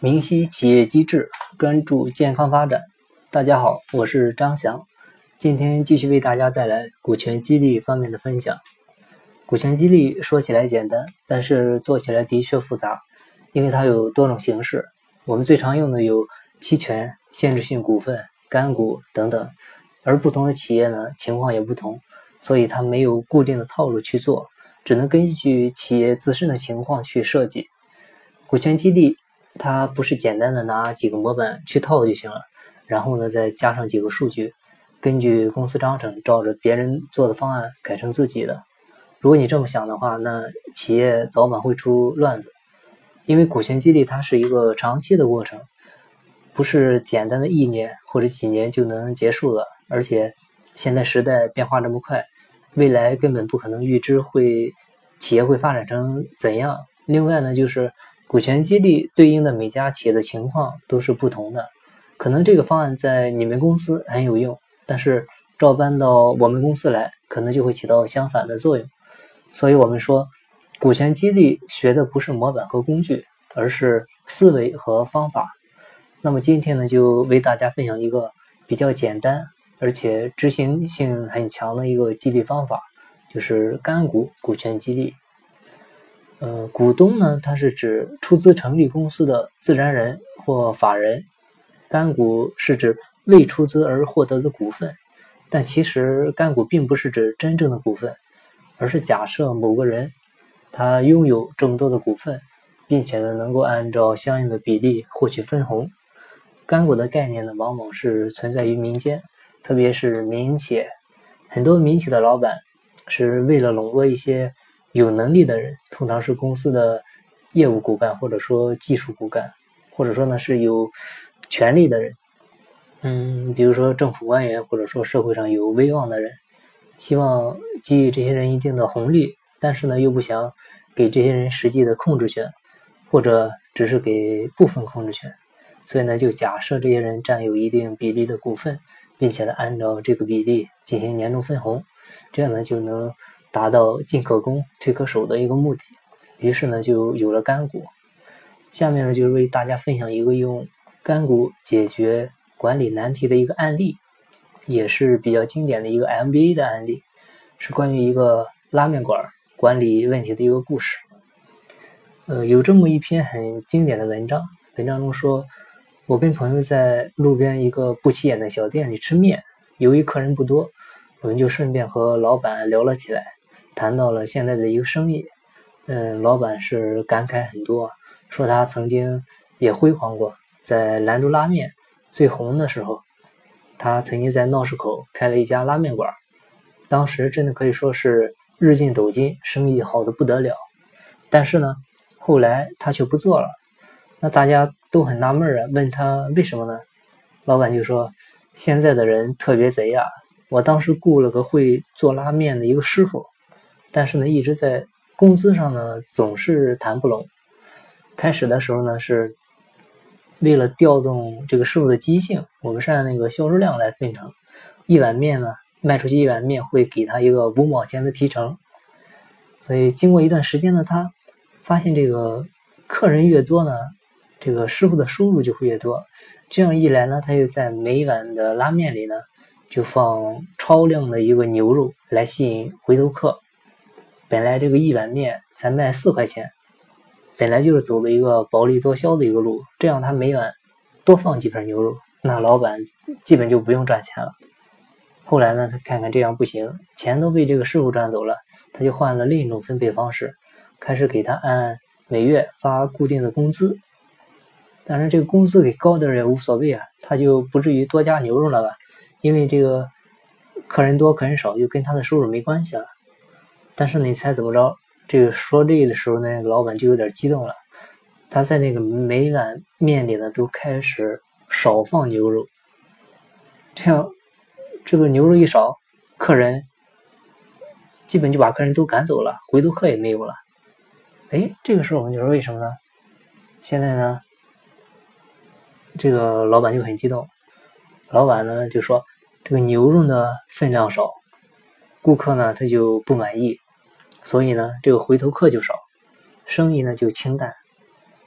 明晰企业机制，专注健康发展。大家好，我是张翔，今天继续为大家带来股权激励方面的分享。股权激励说起来简单，但是做起来的确复杂，因为它有多种形式。我们最常用的有期权、限制性股份、干股等等，而不同的企业呢情况也不同，所以它没有固定的套路去做。只能根据企业自身的情况去设计股权激励，它不是简单的拿几个模板去套就行了，然后呢再加上几个数据，根据公司章程照着别人做的方案改成自己的。如果你这么想的话，那企业早晚会出乱子，因为股权激励它是一个长期的过程，不是简单的一年或者几年就能结束的，而且现在时代变化这么快。未来根本不可能预知会企业会发展成怎样。另外呢，就是股权激励对应的每家企业的情况都是不同的，可能这个方案在你们公司很有用，但是照搬到我们公司来，可能就会起到相反的作用。所以我们说，股权激励学的不是模板和工具，而是思维和方法。那么今天呢，就为大家分享一个比较简单。而且执行性很强的一个激励方法，就是干股股权激励。呃，股东呢，它是指出资成立公司的自然人或法人；干股是指未出资而获得的股份。但其实干股并不是指真正的股份，而是假设某个人他拥有这么多的股份，并且呢能够按照相应的比例获取分红。干股的概念呢，往往是存在于民间。特别是民营企业，很多民企的老板是为了笼络一些有能力的人，通常是公司的业务骨干，或者说技术骨干，或者说呢是有权力的人，嗯，比如说政府官员，或者说社会上有威望的人，希望给予这些人一定的红利，但是呢又不想给这些人实际的控制权，或者只是给部分控制权，所以呢就假设这些人占有一定比例的股份。并且呢，按照这个比例进行年终分红，这样呢就能达到进可攻、退可守的一个目的。于是呢，就有了干股。下面呢，就是为大家分享一个用干股解决管理难题的一个案例，也是比较经典的一个 MBA 的案例，是关于一个拉面馆管理问题的一个故事。呃，有这么一篇很经典的文章，文章中说。我跟朋友在路边一个不起眼的小店里吃面，由于客人不多，我们就顺便和老板聊了起来，谈到了现在的一个生意。嗯，老板是感慨很多，说他曾经也辉煌过，在兰州拉面最红的时候，他曾经在闹市口开了一家拉面馆，当时真的可以说是日进斗金，生意好的不得了。但是呢，后来他却不做了，那大家。都很纳闷啊，问他为什么呢？老板就说：“现在的人特别贼呀！我当时雇了个会做拉面的一个师傅，但是呢，一直在工资上呢总是谈不拢。开始的时候呢，是为了调动这个师傅的积极性，我们是按那个销售量来分成，一碗面呢卖出去一碗面会给他一个五毛钱的提成。所以经过一段时间呢，他发现这个客人越多呢。”这个师傅的收入就会越多，这样一来呢，他就在每碗的拉面里呢，就放超量的一个牛肉来吸引回头客。本来这个一碗面才卖四块钱，本来就是走了一个薄利多销的一个路。这样他每碗多放几片牛肉，那老板基本就不用赚钱了。后来呢，他看看这样不行，钱都被这个师傅赚走了，他就换了另一种分配方式，开始给他按每月发固定的工资。但是这个工资给高点也无所谓啊，他就不至于多加牛肉了吧？因为这个客人多客人少就跟他的收入没关系了。但是你猜怎么着？这个说这个的时候呢，老板就有点激动了，他在那个每碗面里呢都开始少放牛肉，这样这个牛肉一少，客人基本就把客人都赶走了，回头客也没有了。哎，这个时候我们就说为什么呢？现在呢？这个老板就很激动，老板呢就说：“这个牛肉呢分量少，顾客呢他就不满意，所以呢这个回头客就少，生意呢就清淡。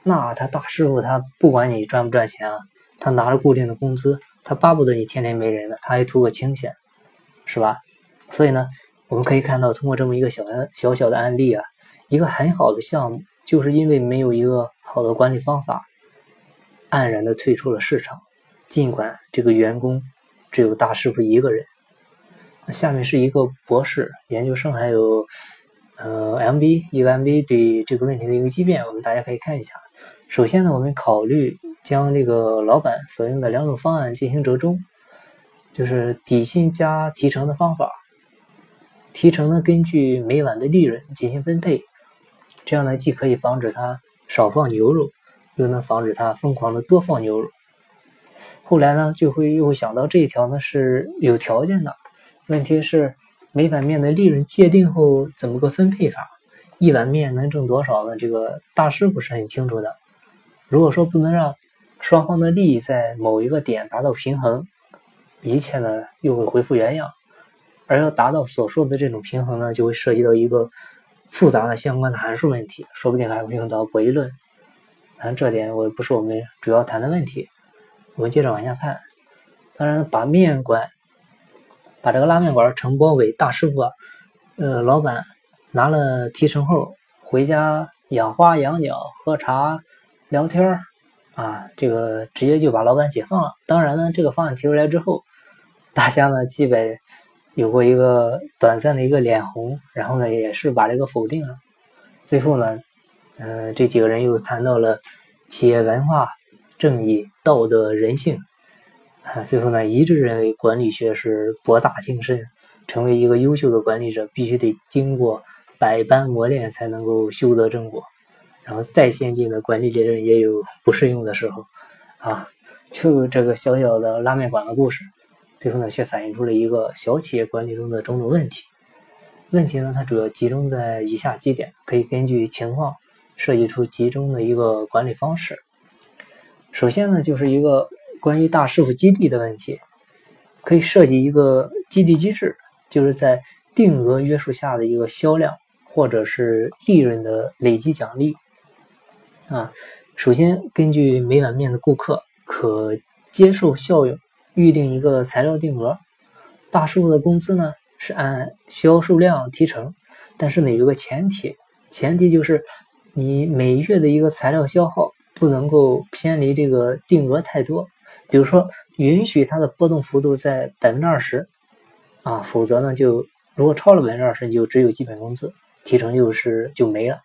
那他大师傅他不管你赚不赚钱啊，他拿着固定的工资，他巴不得你天天没人呢，他还图个清闲，是吧？所以呢，我们可以看到，通过这么一个小小小的案例啊，一个很好的项目，就是因为没有一个好的管理方法，黯然的退出了市场。尽管这个员工只有大师傅一个人。那下面是一个博士研究生，还有呃 MB 一个 MB 对这个问题的一个激变，我们大家可以看一下。首先呢，我们考虑将这个老板所用的两种方案进行折中，就是底薪加提成的方法。提成呢，根据每晚的利润进行分配，这样呢，既可以防止他少放牛肉，又能防止他疯狂的多放牛肉。后来呢，就会又想到这一条呢是有条件的，问题是每碗面的利润界定后怎么个分配法？一碗面能挣多少呢？这个大师傅是很清楚的。如果说不能让双方的利益在某一个点达到平衡，一切呢又会恢复原样。而要达到所说的这种平衡呢，就会涉及到一个复杂的相关的函数问题，说不定还会用到博弈论。但这点我不是我们主要谈的问题。我们接着往下看。当然，把面馆，把这个拉面馆承包给大师傅，呃，老板拿了提成后，回家养花养鸟、喝茶聊天啊，这个直接就把老板解放了。当然呢，这个方案提出来之后，大家呢基本。有过一个短暂的一个脸红，然后呢，也是把这个否定了。最后呢，嗯，这几个人又谈到了企业文化、正义、道德、人性啊。最后呢，一致认为管理学是博大精深，成为一个优秀的管理者，必须得经过百般磨练才能够修得正果。然后再先进的管理理论也有不适用的时候啊。就这个小小的拉面馆的故事。最后呢，却反映出了一个小企业管理中的种种问题。问题呢，它主要集中在以下几点，可以根据情况设计出集中的一个管理方式。首先呢，就是一个关于大师傅激励的问题，可以设计一个激励机制，就是在定额约束下的一个销量或者是利润的累积奖励。啊，首先根据每碗面的顾客可接受效用。预定一个材料定额，大师傅的工资呢是按销售量提成，但是呢有一个前提，前提就是你每月的一个材料消耗不能够偏离这个定额太多，比如说允许它的波动幅度在百分之二十啊，否则呢就如果超了百分之二十，你就只有基本工资，提成就是就没了，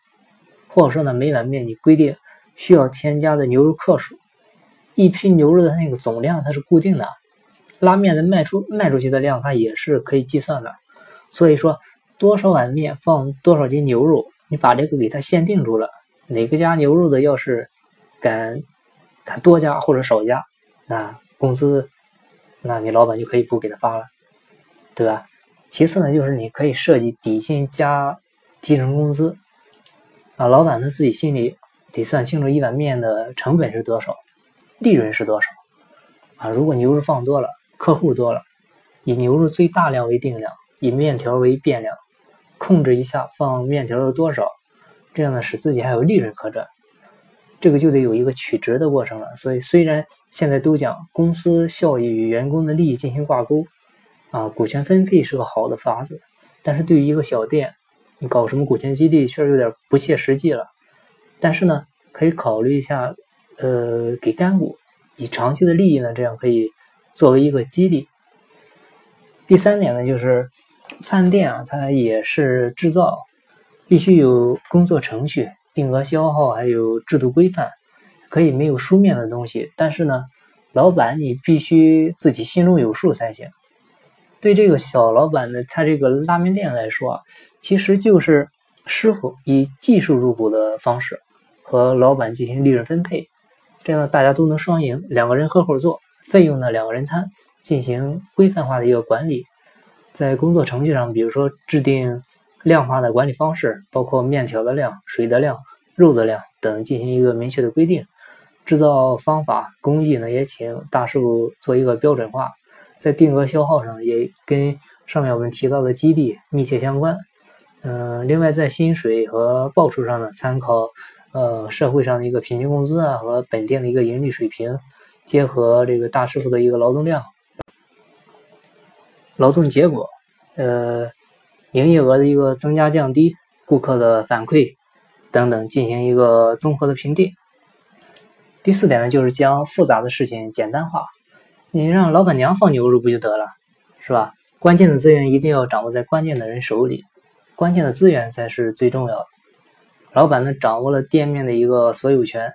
或者说呢每碗面你规定需要添加的牛肉克数，一批牛肉的那个总量它是固定的。拉面的卖出卖出去的量，它也是可以计算的。所以说，多少碗面放多少斤牛肉，你把这个给它限定住了。哪个加牛肉的要是敢敢多加或者少加，那工资，那你老板就可以不给他发了，对吧？其次呢，就是你可以设计底薪加提成工资啊，老板他自己心里得算清楚一碗面的成本是多少，利润是多少啊。如果牛肉放多了，客户多了，以牛肉最大量为定量，以面条为变量，控制一下放面条的多少，这样呢使自己还有利润可赚。这个就得有一个取值的过程了。所以虽然现在都讲公司效益与员工的利益进行挂钩，啊，股权分配是个好的法子，但是对于一个小店，你搞什么股权激励确实有点不切实际了。但是呢，可以考虑一下，呃，给干股，以长期的利益呢，这样可以。作为一个激励。第三点呢，就是饭店啊，它也是制造，必须有工作程序、定额消耗，还有制度规范，可以没有书面的东西，但是呢，老板你必须自己心中有数才行。对这个小老板的他这个拉面店来说啊，其实就是师傅以技术入股的方式和老板进行利润分配，这样大家都能双赢，两个人合伙做。费用呢，两个人摊进行规范化的一个管理，在工作程序上，比如说制定量化的管理方式，包括面条的量、水的量、肉的量等进行一个明确的规定。制造方法工艺呢，也请大师傅做一个标准化。在定额消耗上，也跟上面我们提到的激励密切相关。嗯，另外在薪水和报酬上呢，参考呃社会上的一个平均工资啊和本店的一个盈利水平，结合这个大师傅的一个劳动量、劳动结果，呃，营业额的一个增加降低、顾客的反馈等等，进行一个综合的评定。第四点呢，就是将复杂的事情简单化。你让老板娘放牛肉不就得了，是吧？关键的资源一定要掌握在关键的人手里，关键的资源才是最重要的。老板呢，掌握了店面的一个所有权，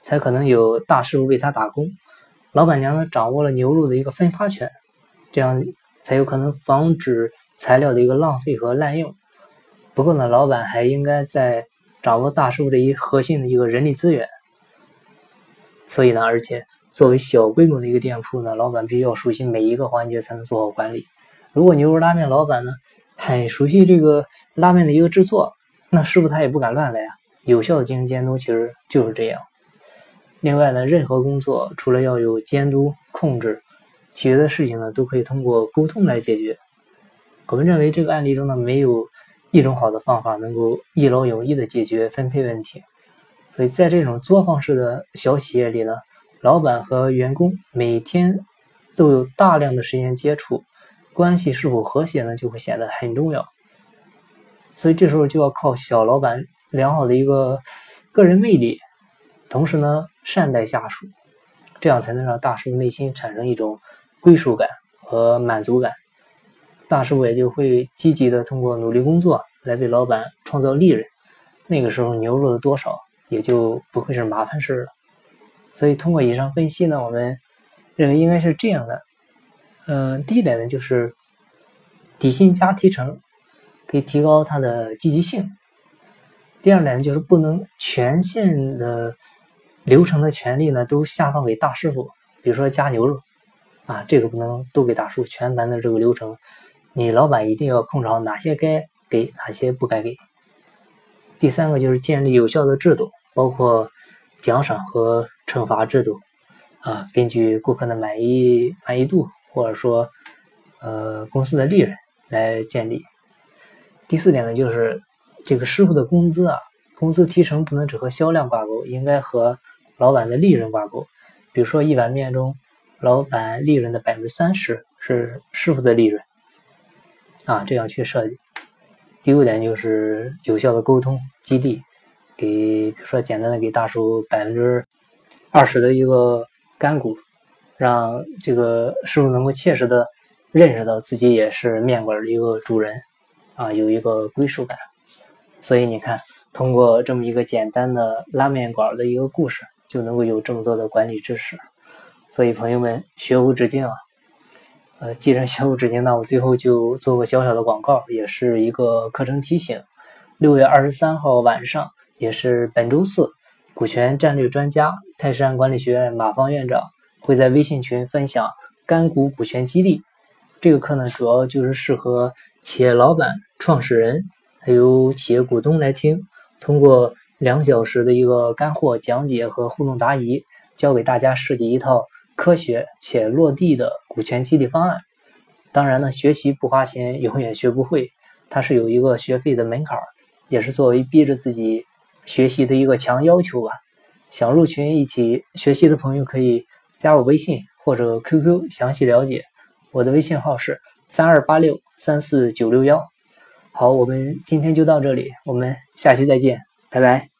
才可能有大师傅为他打工；老板娘呢，掌握了牛肉的一个分发权，这样才有可能防止材料的一个浪费和滥用。不过呢，老板还应该在掌握大师傅这一核心的一个人力资源。所以呢，而且。作为小规模的一个店铺呢，老板必须要熟悉每一个环节才能做好管理。如果牛肉拉面老板呢很熟悉这个拉面的一个制作，那师傅他也不敢乱来啊。有效的进行监督其实就是这样。另外呢，任何工作除了要有监督控制，其余的事情呢都可以通过沟通来解决。我们认为这个案例中呢没有一种好的方法能够一劳永逸的解决分配问题，所以在这种作坊式的小企业里呢。老板和员工每天都有大量的时间接触，关系是否和谐呢？就会显得很重要。所以这时候就要靠小老板良好的一个个人魅力，同时呢善待下属，这样才能让大师傅内心产生一种归属感和满足感。大师傅也就会积极的通过努力工作来为老板创造利润。那个时候牛肉的多少也就不会是麻烦事了。所以通过以上分析呢，我们认为应该是这样的。嗯，第一点呢就是底薪加提成，可以提高他的积极性。第二点呢就是不能全线的流程的权利呢都下放给大师傅，比如说加牛肉啊，这个不能都给大师傅，全盘的这个流程，你老板一定要控制好哪些该给，哪些不该给。第三个就是建立有效的制度，包括奖赏和。惩罚制度啊，根据顾客的满意满意度，或者说呃公司的利润来建立。第四点呢，就是这个师傅的工资啊，工资提成不能只和销量挂钩，应该和老板的利润挂钩。比如说一碗面中，老板利润的百分之三十是师傅的利润啊，这样去设计。第五点就是有效的沟通激励，给比如说简单的给大叔百分之。二十的一个干股，让这个师傅能够切实的认识到自己也是面馆的一个主人，啊，有一个归属感。所以你看，通过这么一个简单的拉面馆的一个故事，就能够有这么多的管理知识。所以朋友们，学无止境啊！呃，既然学无止境，那我最后就做个小小的广告，也是一个课程提醒。六月二十三号晚上，也是本周四。股权战略专家泰山管理学院马方院长会在微信群分享干股股权激励。这个课呢，主要就是适合企业老板、创始人还有企业股东来听。通过两小时的一个干货讲解和互动答疑，教给大家设计一套科学且落地的股权激励方案。当然呢，学习不花钱，永远学不会。它是有一个学费的门槛，也是作为逼着自己。学习的一个强要求吧。想入群一起学习的朋友可以加我微信或者 QQ 详细了解。我的微信号是三二八六三四九六幺。好，我们今天就到这里，我们下期再见，拜拜。